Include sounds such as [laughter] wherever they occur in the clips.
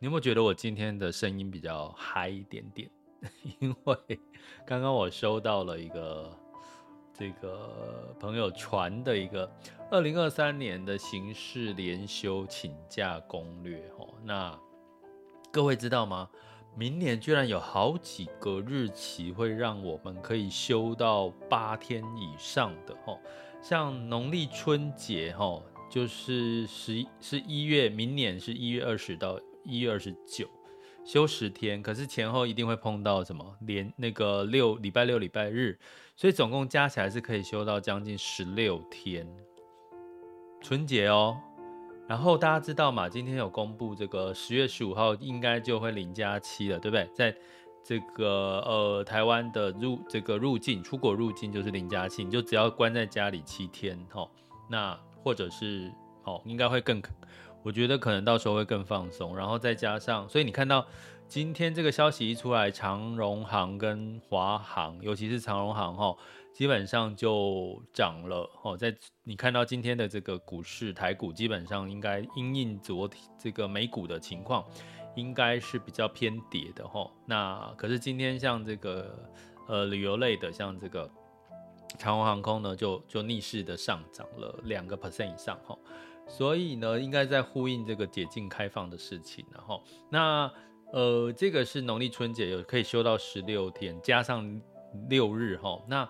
你有没有觉得我今天的声音比较嗨一点点？[laughs] 因为刚刚我收到了一个这个朋友传的一个二零二三年的刑事连休请假攻略。哦，那各位知道吗？明年居然有好几个日期会让我们可以休到八天以上的。哦，像农历春节，哈。就是十一是一月，明年是一月二十到一月二十九，休十天。可是前后一定会碰到什么连那个六礼拜六礼拜日，所以总共加起来是可以休到将近十六天。春节哦，然后大家知道嘛？今天有公布这个十月十五号应该就会零加七了，对不对？在这个呃台湾的入这个入境出国入境就是零加七，你就只要关在家里七天齁，那。或者是哦，应该会更，我觉得可能到时候会更放松，然后再加上，所以你看到今天这个消息一出来，长荣航跟华航，尤其是长荣航哈，基本上就涨了哦。在你看到今天的这个股市台股，基本上应该因应昨天这个美股的情况，应该是比较偏跌的哈。那可是今天像这个呃旅游类的，像这个。长荣航空呢，就就逆势的上涨了两个 percent 以上哈，所以呢，应该在呼应这个解禁开放的事情，然后那呃，这个是农历春节有可以休到十六天，加上六日哈，那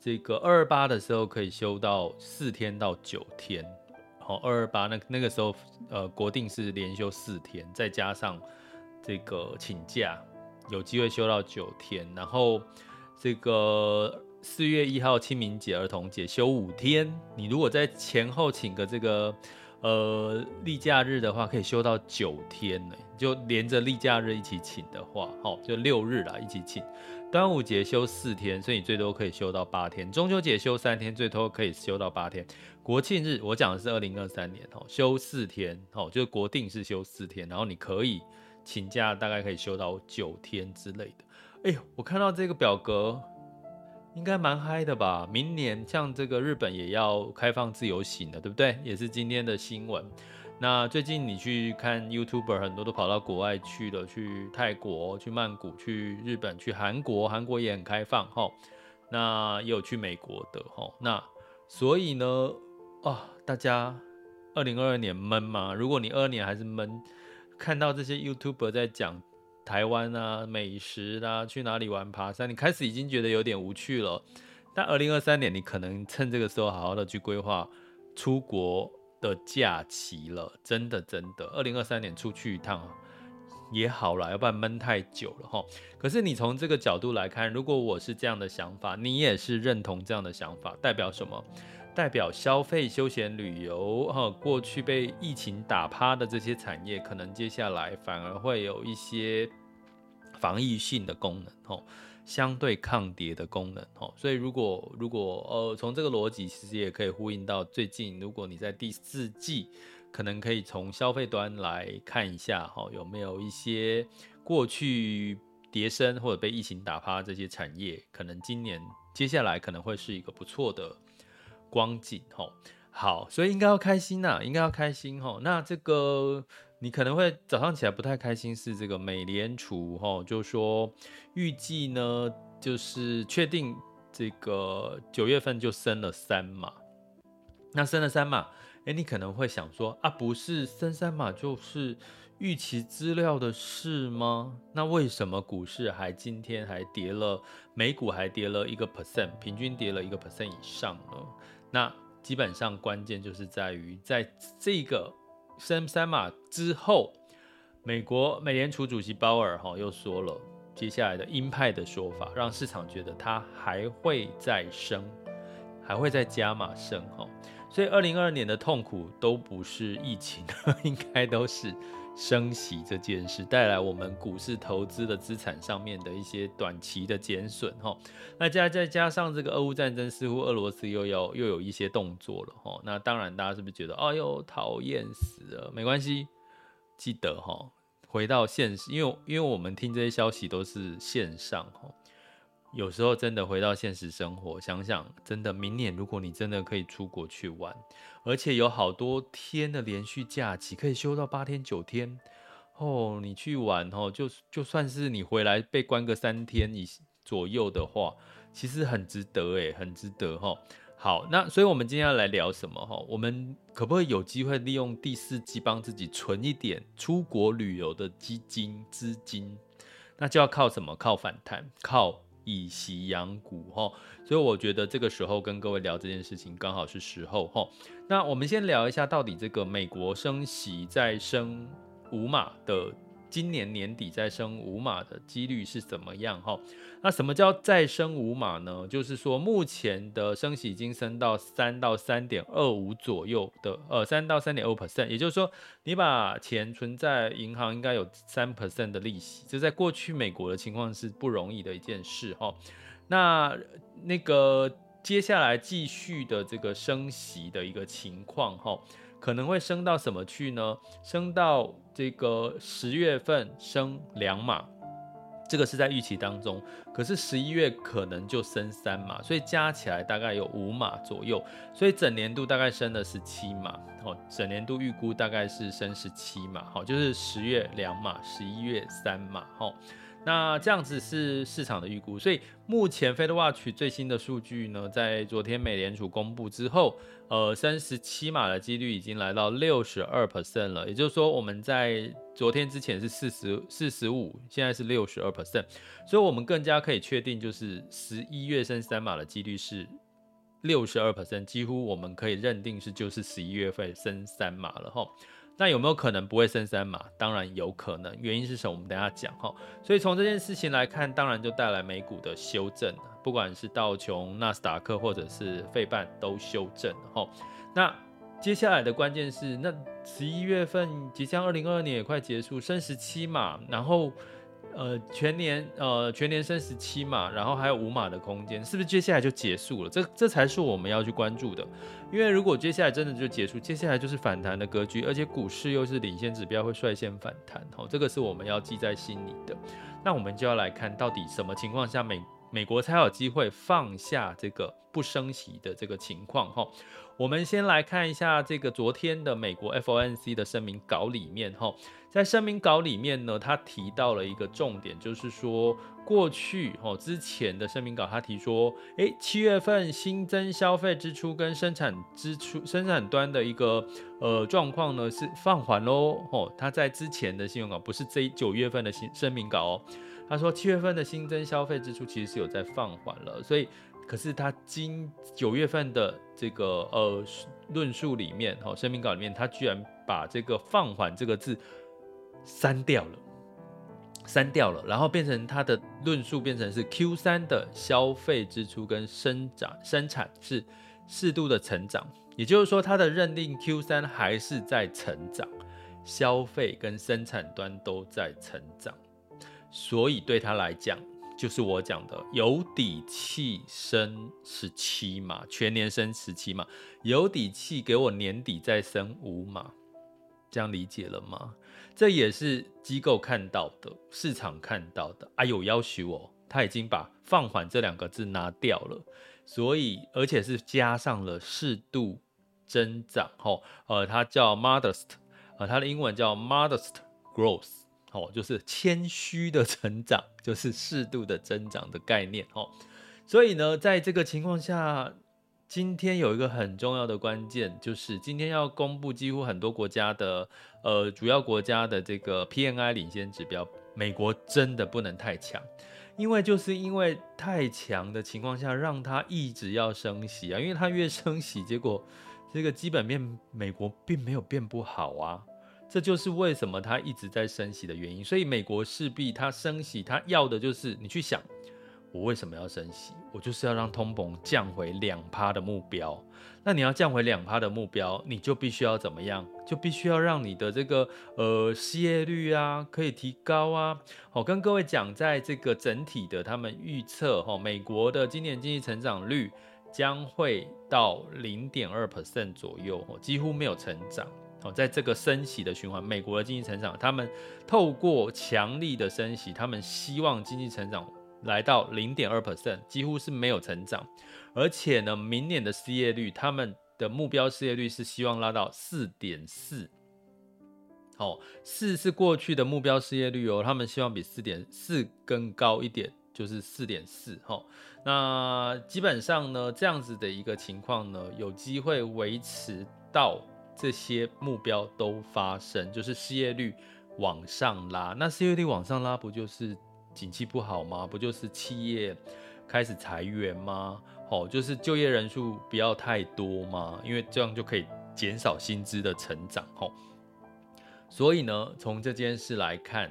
这个二二八的时候可以休到四天到九天，好，二二八那那个时候呃国定是连休四天，再加上这个请假，有机会休到九天，然后这个。四月一号清明节、儿童节休五天，你如果在前后请个这个呃例假日的话，可以休到九天呢，就连着例假日一起请的话，好，就六日啦一起请。端午节休四天，所以你最多可以休到八天。中秋节休三天，最多可以休到八天。国庆日我讲的是二零二三年哦，休四天哦，就是国定是休四天，然后你可以请假，大概可以休到九天之类的。哎呦，我看到这个表格。应该蛮嗨的吧？明年像这个日本也要开放自由行了，对不对？也是今天的新闻。那最近你去看 YouTuber，很多都跑到国外去了，去泰国、去曼谷、去日本、去韩国，韩国也很开放哈。那也有去美国的哈。那所以呢，啊，大家二零二二年闷吗？如果你二二年还是闷，看到这些 YouTuber 在讲。台湾啊，美食啊，去哪里玩爬山？你开始已经觉得有点无趣了。但二零二三年，你可能趁这个时候好好的去规划出国的假期了。真的，真的，二零二三年出去一趟也好了，要不然闷太久了哈。可是你从这个角度来看，如果我是这样的想法，你也是认同这样的想法，代表什么？代表消费、休闲旅游哈，过去被疫情打趴的这些产业，可能接下来反而会有一些防御性的功能哦，相对抗跌的功能哦。所以如果如果呃，从这个逻辑，其实也可以呼应到最近，如果你在第四季，可能可以从消费端来看一下哈，有没有一些过去跌深或者被疫情打趴这些产业，可能今年接下来可能会是一个不错的。光景吼，好，所以应该要开心呐，应该要开心吼。那这个你可能会早上起来不太开心，是这个美联储吼，就说预计呢就是确定这个九月份就升了三码，那升了三码，哎，你可能会想说啊，不是升三码就是预期资料的事吗？那为什么股市还今天还跌了，美股还跌了一个 percent，平均跌了一个 percent 以上呢？那基本上关键就是在于，在这个升三码之后，美国美联储主席鲍尔哈又说了接下来的鹰派的说法，让市场觉得它还会再升，还会再加码升哈。所以二零二二年的痛苦都不是疫情，[laughs] 应该都是。升息这件事带来我们股市投资的资产上面的一些短期的减损哈，那加再加上这个俄乌战争，似乎俄罗斯又要又有一些动作了哈，那当然大家是不是觉得哎呦讨厌死了？没关系，记得哈，回到现实，因为因为我们听这些消息都是线上哈。有时候真的回到现实生活，想想真的，明年如果你真的可以出国去玩，而且有好多天的连续假期，可以休到八天九天哦，你去玩哦，就就算是你回来被关个三天以左右的话，其实很值得诶，很值得哈。好，那所以我们今天要来聊什么哈？我们可不可以有机会利用第四季帮自己存一点出国旅游的基金资金？那就要靠什么？靠反弹，靠。以息养股哈，所以我觉得这个时候跟各位聊这件事情刚好是时候哈。那我们先聊一下，到底这个美国升息再升五码的。今年年底再升五码的几率是怎么样？哈，那什么叫再升五码呢？就是说目前的升息已经升到三到三点二五左右的，呃，三到三点二 percent，也就是说你把钱存在银行应该有三 percent 的利息，这在过去美国的情况是不容易的一件事哈。那那个接下来继续的这个升息的一个情况哈。可能会升到什么去呢？升到这个十月份升两码，这个是在预期当中。可是十一月可能就升三码，所以加起来大概有五码左右。所以整年度大概升了十七码，哦，整年度预估大概是升十七码，好，就是十月两码，十一月三码，哈。那这样子是市场的预估，所以目前 FedWatch 最新的数据呢，在昨天美联储公布之后，呃，升十七码的几率已经来到六十二 percent 了，也就是说我们在昨天之前是四十四十五，现在是六十二 percent，所以我们更加可以确定，就是十一月升三码的几率是六十二 percent，几乎我们可以认定是就是十一月份升三码了哈。那有没有可能不会升三码？当然有可能，原因是什么？我们等下讲哈。所以从这件事情来看，当然就带来美股的修正，不管是道琼、纳斯达克或者是费半都修正哈。那接下来的关键是，那十一月份即将二零二二年也快结束，升十七码，然后。呃，全年呃全年升十七码，然后还有五码的空间，是不是接下来就结束了？这这才是我们要去关注的。因为如果接下来真的就结束，接下来就是反弹的格局，而且股市又是领先指标，会率先反弹。好，这个是我们要记在心里的。那我们就要来看到底什么情况下美美国才有机会放下这个不升息的这个情况？哈。我们先来看一下这个昨天的美国 FOMC 的声明稿里面，哈，在声明稿里面呢，他提到了一个重点，就是说过去，哦，之前的声明稿他提说，诶，七月份新增消费支出跟生产支出、生产端的一个呃状况呢是放缓喽，哦，他在之前的信用稿不是这九月份的新声明稿哦，他说七月份的新增消费支出其实是有在放缓了，所以。可是他今九月份的这个呃论述里面，哈，声明稿里面，他居然把这个放缓这个字删掉了，删掉了，然后变成他的论述变成是 Q 三的消费支出跟生长生产是适度的成长，也就是说，他的认定 Q 三还是在成长，消费跟生产端都在成长，所以对他来讲。就是我讲的有底气升十七码，全年升十七码，有底气给我年底再升五码，这样理解了吗？这也是机构看到的，市场看到的。啊，有要求哦，他已经把放缓这两个字拿掉了，所以而且是加上了适度增长，吼，呃，它叫 modest，呃，它的英文叫 modest growth。哦，就是谦虚的成长，就是适度的增长的概念哦。所以呢，在这个情况下，今天有一个很重要的关键，就是今天要公布几乎很多国家的呃主要国家的这个 PNI 领先指标，美国真的不能太强，因为就是因为太强的情况下，让它一直要升息啊，因为它越升息，结果这个基本面美国并没有变不好啊。这就是为什么它一直在升息的原因，所以美国势必它升息，它要的就是你去想，我为什么要升息？我就是要让通膨降回两趴的目标。那你要降回两趴的目标，你就必须要怎么样？就必须要让你的这个呃失业率啊可以提高啊。好，跟各位讲，在这个整体的他们预测哈，美国的今年经济成长率将会到零点二 percent 左右，几乎没有成长。哦在这个升息的循环，美国的经济成长，他们透过强力的升息，他们希望经济成长来到零点二 percent，几乎是没有成长。而且呢，明年的失业率，他们的目标失业率是希望拉到四点四。哦，四是过去的目标失业率哦，他们希望比四点四更高一点，就是四点四。哈，那基本上呢，这样子的一个情况呢，有机会维持到。这些目标都发生，就是失业率往上拉。那失业率往上拉，不就是景气不好吗？不就是企业开始裁员吗？哦，就是就业人数不要太多吗？因为这样就可以减少薪资的成长。哦，所以呢，从这件事来看，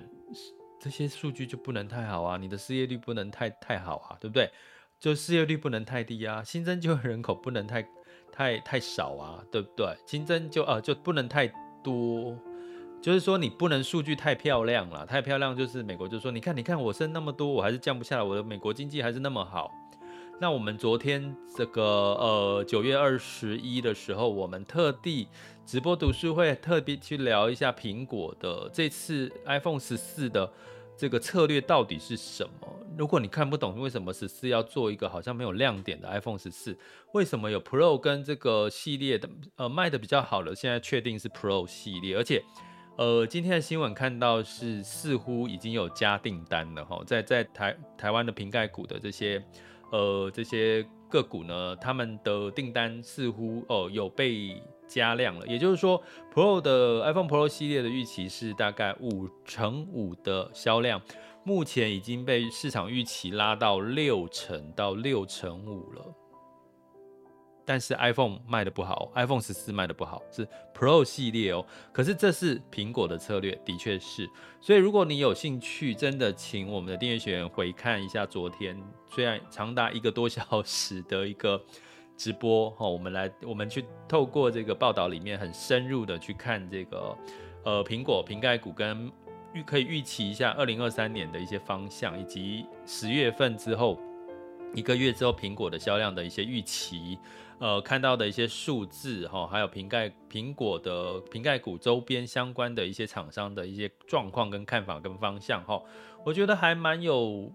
这些数据就不能太好啊，你的失业率不能太太好啊，对不对？就失业率不能太低啊，新增就业人口不能太。太太少啊，对不对？新增就呃就不能太多，就是说你不能数据太漂亮了，太漂亮就是美国就说，你看你看我生那么多，我还是降不下来，我的美国经济还是那么好。那我们昨天这个呃九月二十一的时候，我们特地直播读书会，特别去聊一下苹果的这次 iPhone 十四的。这个策略到底是什么？如果你看不懂为什么十四要做一个好像没有亮点的 iPhone 十四，为什么有 Pro 跟这个系列的呃卖的比较好的，现在确定是 Pro 系列，而且呃今天的新闻看到是似乎已经有加订单了哈，在在台台湾的瓶盖股的这些呃这些个股呢，他们的订单似乎哦、呃、有被。加量了，也就是说，Pro 的 iPhone Pro 系列的预期是大概五成五的销量，目前已经被市场预期拉到六成到六成五了。但是 iPhone 卖的不好，iPhone 十四卖的不好，是 Pro 系列哦。可是这是苹果的策略，的确是。所以如果你有兴趣，真的请我们的订阅学员回看一下昨天，虽然长达一个多小时的一个。直播哈，我们来，我们去透过这个报道里面很深入的去看这个，呃，苹果瓶盖股跟预可以预期一下二零二三年的一些方向，以及十月份之后一个月之后苹果的销量的一些预期，呃，看到的一些数字哈，还有瓶盖苹果的瓶盖股周边相关的一些厂商的一些状况跟看法跟方向哈，我觉得还蛮有。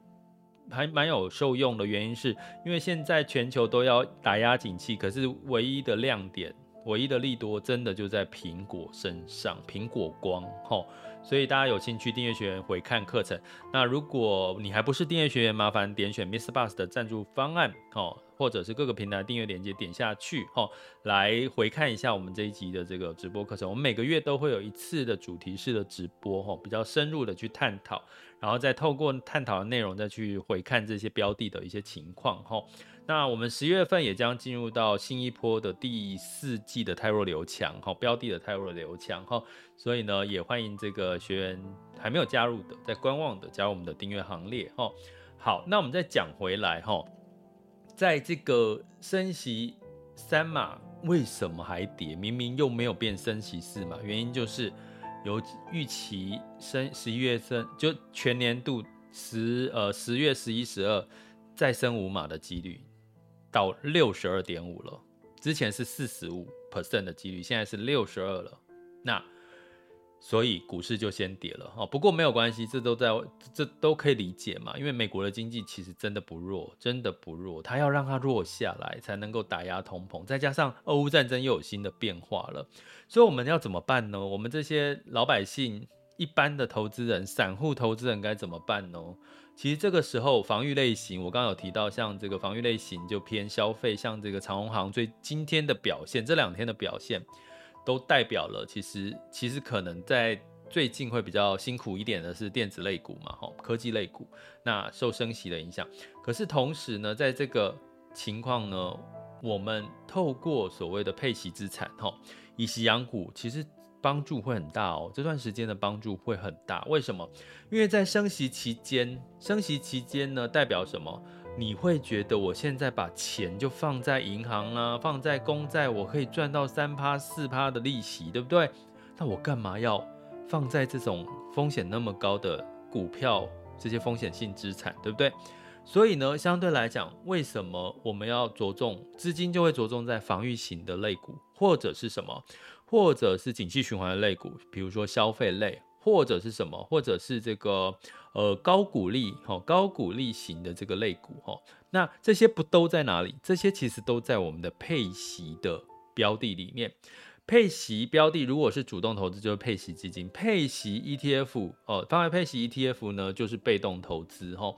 还蛮有受用的原因是，因为现在全球都要打压景气，可是唯一的亮点、唯一的利多，真的就在苹果身上，苹果光吼。所以大家有兴趣订阅学员回看课程。那如果你还不是订阅学员，麻烦点选 MixerBox 的赞助方案哦，或者是各个平台订阅链接点下去哦，来回看一下我们这一集的这个直播课程。我们每个月都会有一次的主题式的直播哦，比较深入的去探讨。然后再透过探讨的内容，再去回看这些标的的一些情况哈。那我们十月份也将进入到新一波的第四季的泰弱流强哈，标的的泰弱流强哈。所以呢，也欢迎这个学员还没有加入的，在观望的加入我们的订阅行列哈。好，那我们再讲回来哈，在这个升息三码为什么还跌？明明又没有变升息四码，原因就是。有预期升十一月升，就全年度十呃十月十一十二再升五码的几率到六十二点五了，之前是四十五 percent 的几率，现在是六十二了，那。所以股市就先跌了哦，不过没有关系，这都在这都可以理解嘛，因为美国的经济其实真的不弱，真的不弱，它要让它弱下来才能够打压通膨，再加上俄乌战争又有新的变化了，所以我们要怎么办呢？我们这些老百姓一般的投资人、散户投资人该怎么办呢？其实这个时候，防御类型，我刚刚有提到，像这个防御类型就偏消费，像这个长虹行最今天的表现，这两天的表现，都代表了其实其实可能在最近会比较辛苦一点的是电子类股嘛，哈，科技类股，那受升息的影响。可是同时呢，在这个情况呢，我们透过所谓的配息资产，哈，以息养股，其实。帮助会很大哦，这段时间的帮助会很大。为什么？因为在升息期间，升息期间呢，代表什么？你会觉得我现在把钱就放在银行啦，放在公债，我可以赚到三趴四趴的利息，对不对？那我干嘛要放在这种风险那么高的股票这些风险性资产，对不对？所以呢，相对来讲，为什么我们要着重资金就会着重在防御型的类股，或者是什么？或者是景气循环的类股，比如说消费类，或者是什么，或者是这个呃高股利哈高股利型的这个类股哈，那这些不都在哪里？这些其实都在我们的配息的标的里面。配息标的如果是主动投资，就是配息基金；配息 ETF 哦，放在配息 ETF 呢，就是被动投资哈。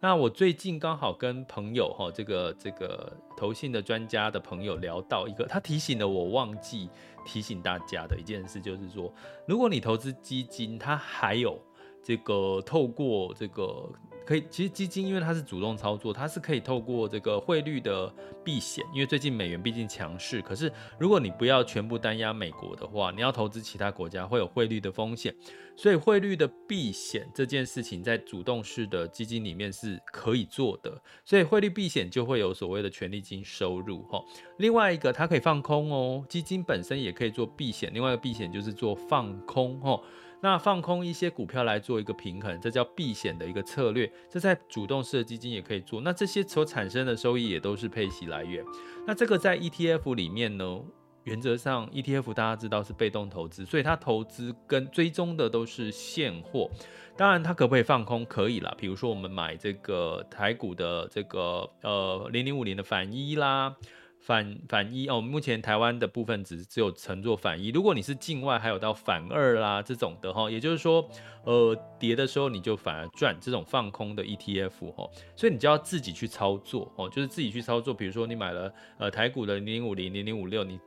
那我最近刚好跟朋友哈，这个这个投信的专家的朋友聊到一个，他提醒了我忘记提醒大家的一件事，就是说，如果你投资基金，它还有这个透过这个。可以，其实基金因为它是主动操作，它是可以透过这个汇率的避险，因为最近美元毕竟强势。可是如果你不要全部单押美国的话，你要投资其他国家会有汇率的风险，所以汇率的避险这件事情在主动式的基金里面是可以做的，所以汇率避险就会有所谓的权利金收入哈。另外一个它可以放空哦，基金本身也可以做避险，另外一个避险就是做放空哈。那放空一些股票来做一个平衡，这叫避险的一个策略。这在主动式的基金也可以做。那这些所产生的收益也都是配息来源。那这个在 ETF 里面呢，原则上 ETF 大家知道是被动投资，所以它投资跟追踪的都是现货。当然它可不可以放空？可以啦。比如说我们买这个台股的这个呃零零五零的反一啦。反反一哦，目前台湾的部分只只有乘坐反一。如果你是境外，还有到反二啦这种的哈，也就是说，呃，跌的时候你就反而赚这种放空的 ETF 哈，所以你就要自己去操作哦，就是自己去操作。比如说你买了呃台股的零零五零零零五六，你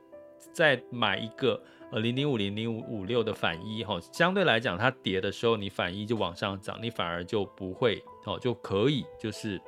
再买一个呃零零五零零五五六的反一哈，相对来讲它跌的时候你反一就往上涨，你反而就不会哦，就可以就是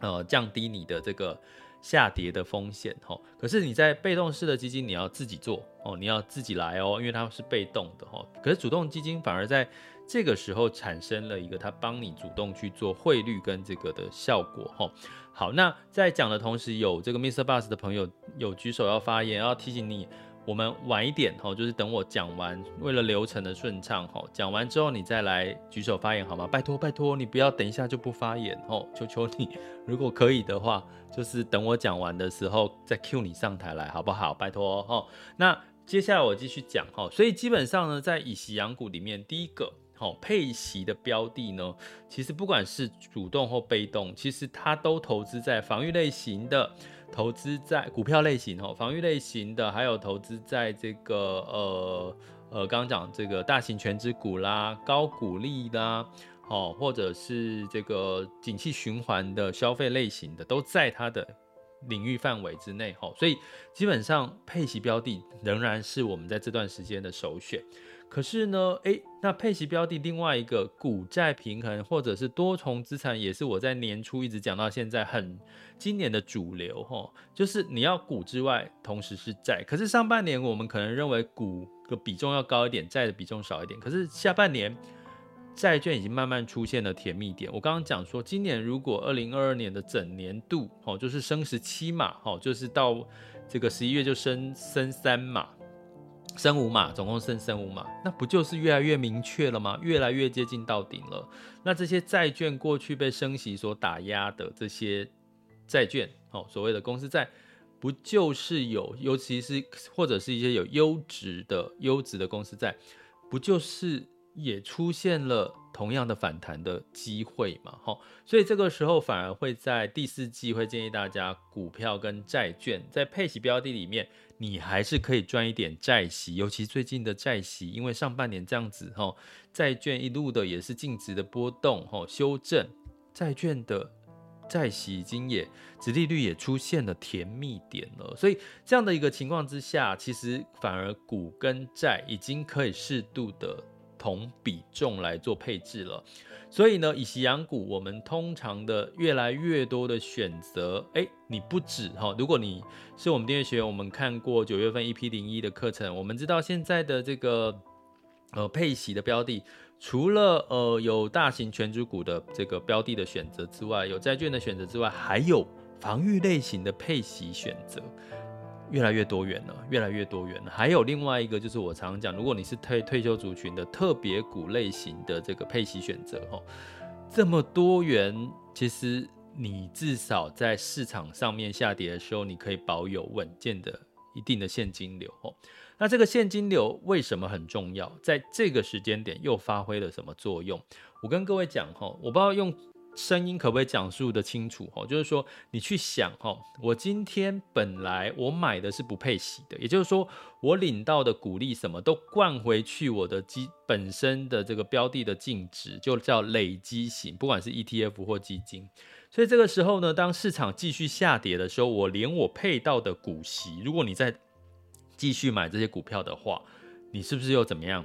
呃降低你的这个。下跌的风险，哈，可是你在被动式的基金，你要自己做哦，你要自己来哦，因为它是被动的哈。可是主动基金反而在这个时候产生了一个，它帮你主动去做汇率跟这个的效果，哈。好，那在讲的同时，有这个 miss Bus 的朋友有举手要发言，要提醒你。我们晚一点哈，就是等我讲完，为了流程的顺畅哈，讲完之后你再来举手发言好吗？拜托拜托，你不要等一下就不发言哦，求求你，[laughs] 如果可以的话，就是等我讲完的时候再 cue 你上台来好不好？拜托哦。那接下来我继续讲哈，所以基本上呢，在以息养股里面，第一个好配息的标的呢，其实不管是主动或被动，其实它都投资在防御类型的。投资在股票类型哦，防御类型的，还有投资在这个呃呃，刚刚讲这个大型全值股啦、高股利啦，哦，或者是这个景气循环的消费类型的，都在它的领域范围之内哈。所以基本上配息标的仍然是我们在这段时间的首选。可是呢，诶，那配息标的另外一个股债平衡或者是多重资产，也是我在年初一直讲到现在很今年的主流哈，就是你要股之外，同时是债。可是上半年我们可能认为股的比重要高一点，债的比重少一点。可是下半年债券已经慢慢出现了甜蜜点。我刚刚讲说，今年如果二零二二年的整年度哦，就是升十七码哦，就是到这个十一月就升升三码。升五码，总共升升五码，那不就是越来越明确了吗？越来越接近到顶了。那这些债券过去被升息所打压的这些债券，哦，所谓的公司债，不就是有，尤其是或者是一些有优质的优质的公司债，不就是也出现了同样的反弹的机会嘛？哈，所以这个时候反而会在第四季会建议大家，股票跟债券在配息标的里面。你还是可以赚一点债息，尤其最近的债息，因为上半年这样子哈，债券一路的也是净值的波动哈，修正债券的债息已经也殖利率也出现了甜蜜点了，所以这样的一个情况之下，其实反而股跟债已经可以适度的同比重来做配置了。所以呢，以息养股，我们通常的越来越多的选择，哎，你不止哈。如果你是我们订阅学员，我们看过九月份 EP 零一的课程，我们知道现在的这个呃配息的标的，除了呃有大型权值股的这个标的的选择之外，有债券的选择之外，还有防御类型的配息选择。越来越多元了，越来越多元了。还有另外一个，就是我常常讲，如果你是退退休族群的特别股类型的这个配息选择，哈，这么多元，其实你至少在市场上面下跌的时候，你可以保有稳健的一定的现金流，哈。那这个现金流为什么很重要？在这个时间点又发挥了什么作用？我跟各位讲，哈，我不知道用。声音可不可以讲述得清楚？哈，就是说你去想哈，我今天本来我买的是不配息的，也就是说我领到的股利什么都灌回去我的基本身的这个标的的净值，就叫累积型，不管是 ETF 或基金。所以这个时候呢，当市场继续下跌的时候，我连我配到的股息，如果你再继续买这些股票的话，你是不是又怎么样？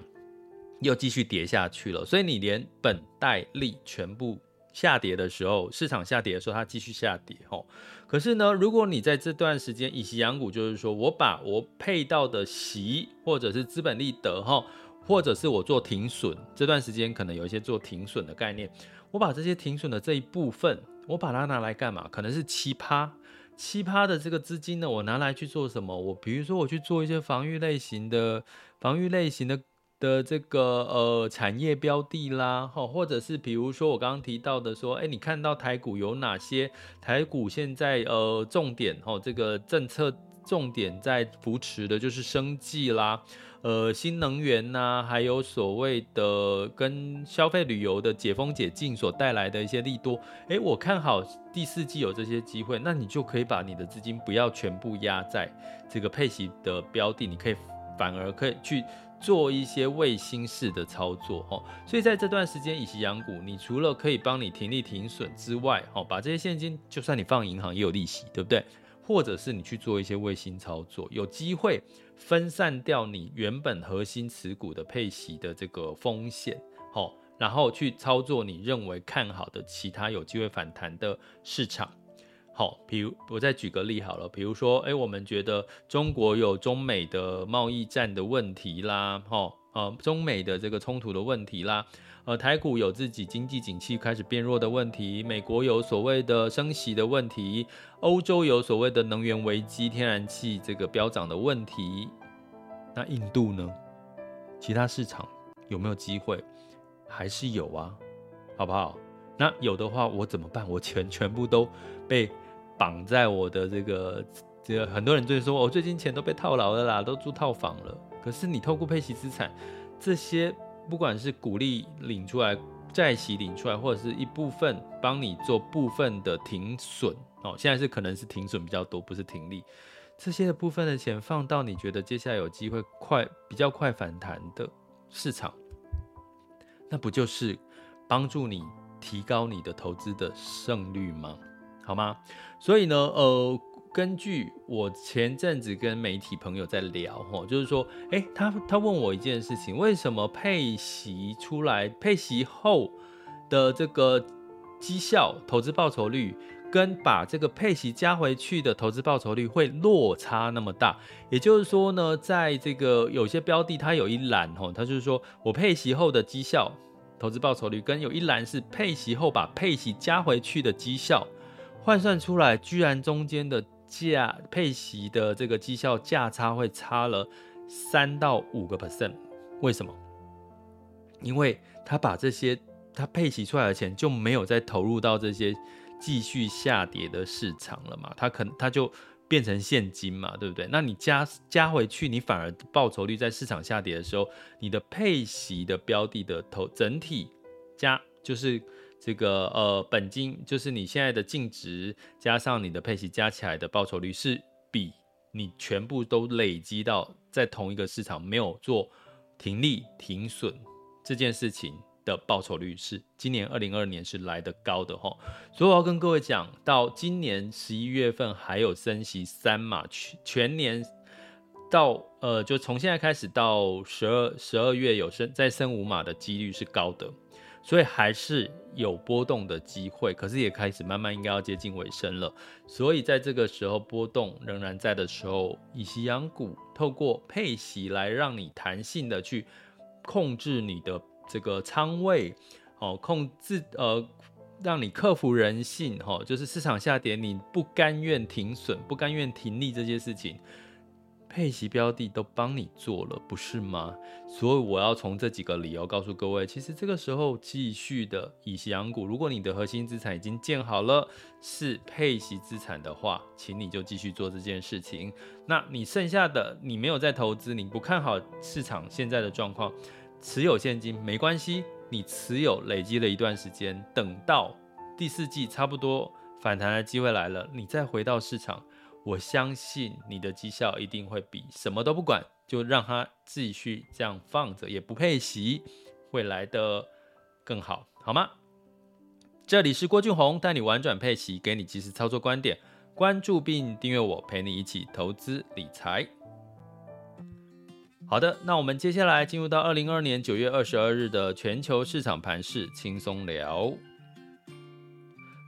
又继续跌下去了？所以你连本带利全部。下跌的时候，市场下跌的时候，它继续下跌哦。可是呢，如果你在这段时间以息养股，就是说我把我配到的息，或者是资本利得哈，或者是我做停损，这段时间可能有一些做停损的概念，我把这些停损的这一部分，我把它拿来干嘛？可能是七趴，七趴的这个资金呢，我拿来去做什么？我比如说我去做一些防御类型的，防御类型的。的这个呃产业标的啦，哈，或者是比如说我刚刚提到的说，哎，你看到台股有哪些？台股现在呃重点哦，这个政策重点在扶持的就是生计啦，呃新能源呐、啊，还有所谓的跟消费旅游的解封解禁所带来的一些利多，哎，我看好第四季有这些机会，那你就可以把你的资金不要全部压在这个配息的标的，你可以反而可以去。做一些卫星式的操作，哈，所以在这段时间以息养股，你除了可以帮你停利停损之外，哈，把这些现金，就算你放银行也有利息，对不对？或者是你去做一些卫星操作，有机会分散掉你原本核心持股的配息的这个风险，好，然后去操作你认为看好的其他有机会反弹的市场。好，比如我再举个例好了，比如说，哎，我们觉得中国有中美的贸易战的问题啦，哈，呃，中美的这个冲突的问题啦，呃，台股有自己经济景气开始变弱的问题，美国有所谓的升息的问题，欧洲有所谓的能源危机，天然气这个飙涨的问题，那印度呢？其他市场有没有机会？还是有啊，好不好？那有的话，我怎么办？我全全部都被。绑在我的这个，这个很多人就说，我最近钱都被套牢了啦，都住套房了。可是你透过配息资产，这些不管是股利领出来、债息领出来，或者是一部分帮你做部分的停损哦，现在是可能是停损比较多，不是停利。这些的部分的钱放到你觉得接下来有机会快比较快反弹的市场，那不就是帮助你提高你的投资的胜率吗？好吗？所以呢，呃，根据我前阵子跟媒体朋友在聊，吼，就是说，诶，他他问我一件事情，为什么配息出来，配息后的这个绩效、投资报酬率，跟把这个配息加回去的投资报酬率会落差那么大？也就是说呢，在这个有些标的，它有一栏，吼，它就是说我配息后的绩效、投资报酬率，跟有一栏是配息后把配息加回去的绩效。换算出来，居然中间的价配息的这个绩效价差会差了三到五个 percent，为什么？因为他把这些他配息出来的钱就没有再投入到这些继续下跌的市场了嘛，他可能他就变成现金嘛，对不对？那你加加回去，你反而报酬率在市场下跌的时候，你的配息的标的的投整体加就是。这个呃，本金就是你现在的净值加上你的配息加起来的报酬率是比你全部都累积到在同一个市场没有做停利停损这件事情的报酬率是今年二零二二年是来得高的哈，所以我要跟各位讲，到今年十一月份还有升息三码，全全年到呃就从现在开始到十二十二月有升再升五码的几率是高的。所以还是有波动的机会，可是也开始慢慢应该要接近尾声了。所以在这个时候波动仍然在的时候，以息养股透过配息来让你弹性的去控制你的这个仓位，哦，控制呃，让你克服人性，哈，就是市场下跌你不甘愿停损、不甘愿停利这些事情。配息标的都帮你做了，不是吗？所以我要从这几个理由告诉各位，其实这个时候继续的以息养股，如果你的核心资产已经建好了，是配息资产的话，请你就继续做这件事情。那你剩下的你没有在投资，你不看好市场现在的状况，持有现金没关系，你持有累积了一段时间，等到第四季差不多反弹的机会来了，你再回到市场。我相信你的绩效一定会比什么都不管，就让它继续这样放着，也不配息，会来得更好，好吗？这里是郭俊宏，带你玩转配息，给你及时操作观点，关注并订阅我，陪你一起投资理财。好的，那我们接下来进入到二零二二年九月二十二日的全球市场盘势轻松聊。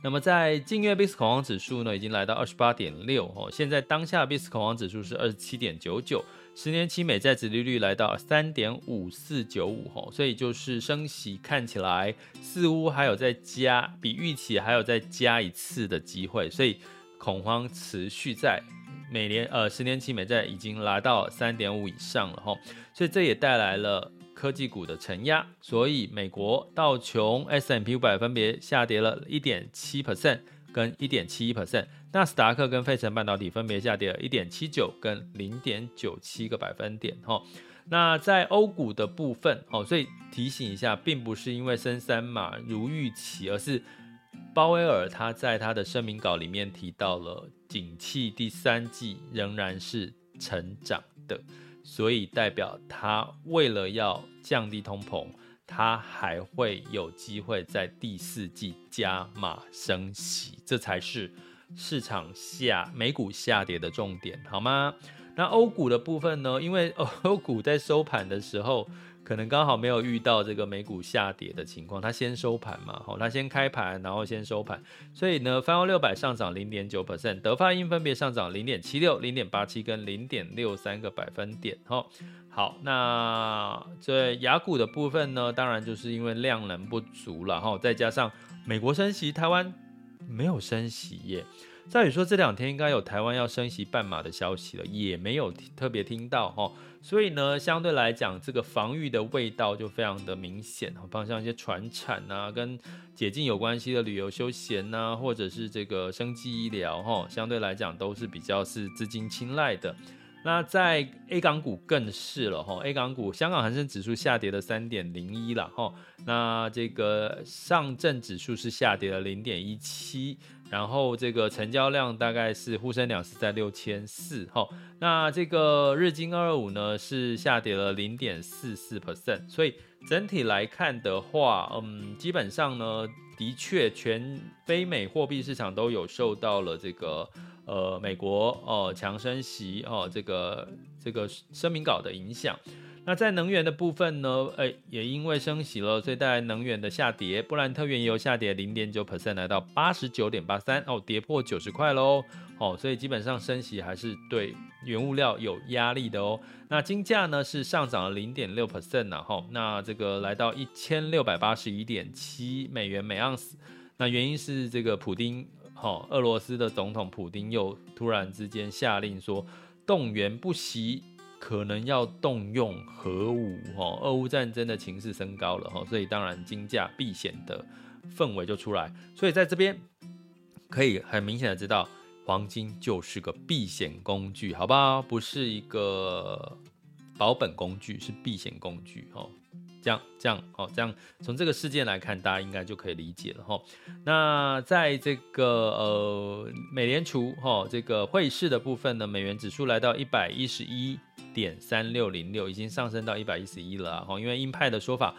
那么在近月 VIX 恐慌指数呢，已经来到二十八点六哦。现在当下 VIX 恐慌指数是二十七点九九，十年期美债殖利率来到三点五四九五哦。所以就是升息看起来似乎还有再加，比预期还有再加一次的机会，所以恐慌持续在美年呃十年期美债已经来到三点五以上了哈。所以这也带来了。科技股的承压，所以美国道琼 S&P 五百分别下跌了一点七 percent 跟一点七一 percent，纳斯达克跟费城半导体分别下跌了一点七九跟零点九七个百分点。哈，那在欧股的部分，哦，所以提醒一下，并不是因为升三码如预期，而是鲍威尔他在他的声明稿里面提到了，景气第三季仍然是成长的。所以代表它为了要降低通膨，它还会有机会在第四季加码升息，这才是市场下美股下跌的重点，好吗？那欧股的部分呢？因为 [laughs] 欧股在收盘的时候。可能刚好没有遇到这个美股下跌的情况，它先收盘嘛，好，它先开盘，然后先收盘，所以呢，泛欧六百上涨零点九 percent，德法英分别上涨零点七六、零点八七跟零点六三个百分点，哈，好，那这雅股的部分呢，当然就是因为量能不足了，哈，再加上美国升息，台湾没有升息耶。照理说这两天应该有台湾要升息半码的消息了，也没有特别听到哈，所以呢，相对来讲，这个防御的味道就非常的明显，好，像像一些传产啊，跟解禁有关系的旅游休闲呐、啊，或者是这个生技医疗哈，相对来讲都是比较是资金青睐的。那在 A 港股更是了哈，A 港股香港恒生指数下跌了三点零一了哈，那这个上证指数是下跌了零点一七。然后这个成交量大概是沪深两市在六千四哈，那这个日经二二五呢是下跌了零点四四 percent，所以整体来看的话，嗯，基本上呢，的确全非美货币市场都有受到了这个呃美国哦强升息哦这个这个声明稿的影响。那在能源的部分呢？诶，也因为升息了，所以带来能源的下跌。布兰特原油下跌零点九 percent，来到八十九点八三，哦，跌破九十块喽。哦，所以基本上升息还是对原物料有压力的哦。那金价呢是上涨了零点六 percent 呢，哈，那这个来到一千六百八十一点七美元每盎司。那原因是这个普丁，哈，俄罗斯的总统普丁又突然之间下令说动员不惜。可能要动用核武，哈，俄乌战争的情势升高了，哈，所以当然金价避险的氛围就出来，所以在这边可以很明显的知道，黄金就是个避险工具，好不好？不是一个保本工具，是避险工具，哈。这样这样哦，这样从这个事件来看，大家应该就可以理解了哈。那在这个呃美联储哈这个汇市的部分呢，美元指数来到一百一十一点三六零六，已经上升到一百一十一了哈。因为鹰派的说法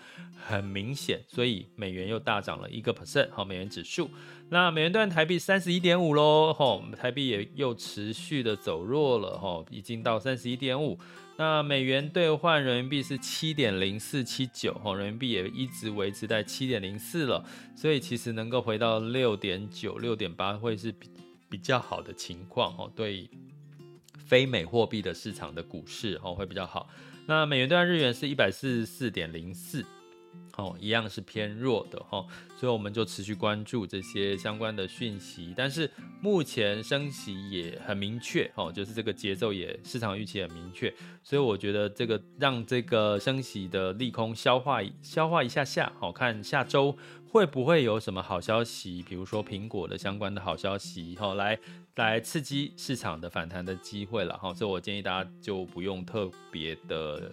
很明显，所以美元又大涨了一个 percent 哈。美元指数，那美元段台币三十一点五喽哈，台币也又持续的走弱了哈，已经到三十一点五。那美元兑换人民币是七点零四七九，哈，人民币也一直维持在七点零四了，所以其实能够回到六点九、六点八会是比比较好的情况，哦，对非美货币的市场的股市，哦，会比较好。那美元兑换日元是一百四十四点零四。哦，一样是偏弱的哈，所以我们就持续关注这些相关的讯息。但是目前升息也很明确哦，就是这个节奏也市场预期很明确，所以我觉得这个让这个升息的利空消化消化一下下，好看下周会不会有什么好消息，比如说苹果的相关的好消息，哈，来来刺激市场的反弹的机会了哈。所以我建议大家就不用特别的。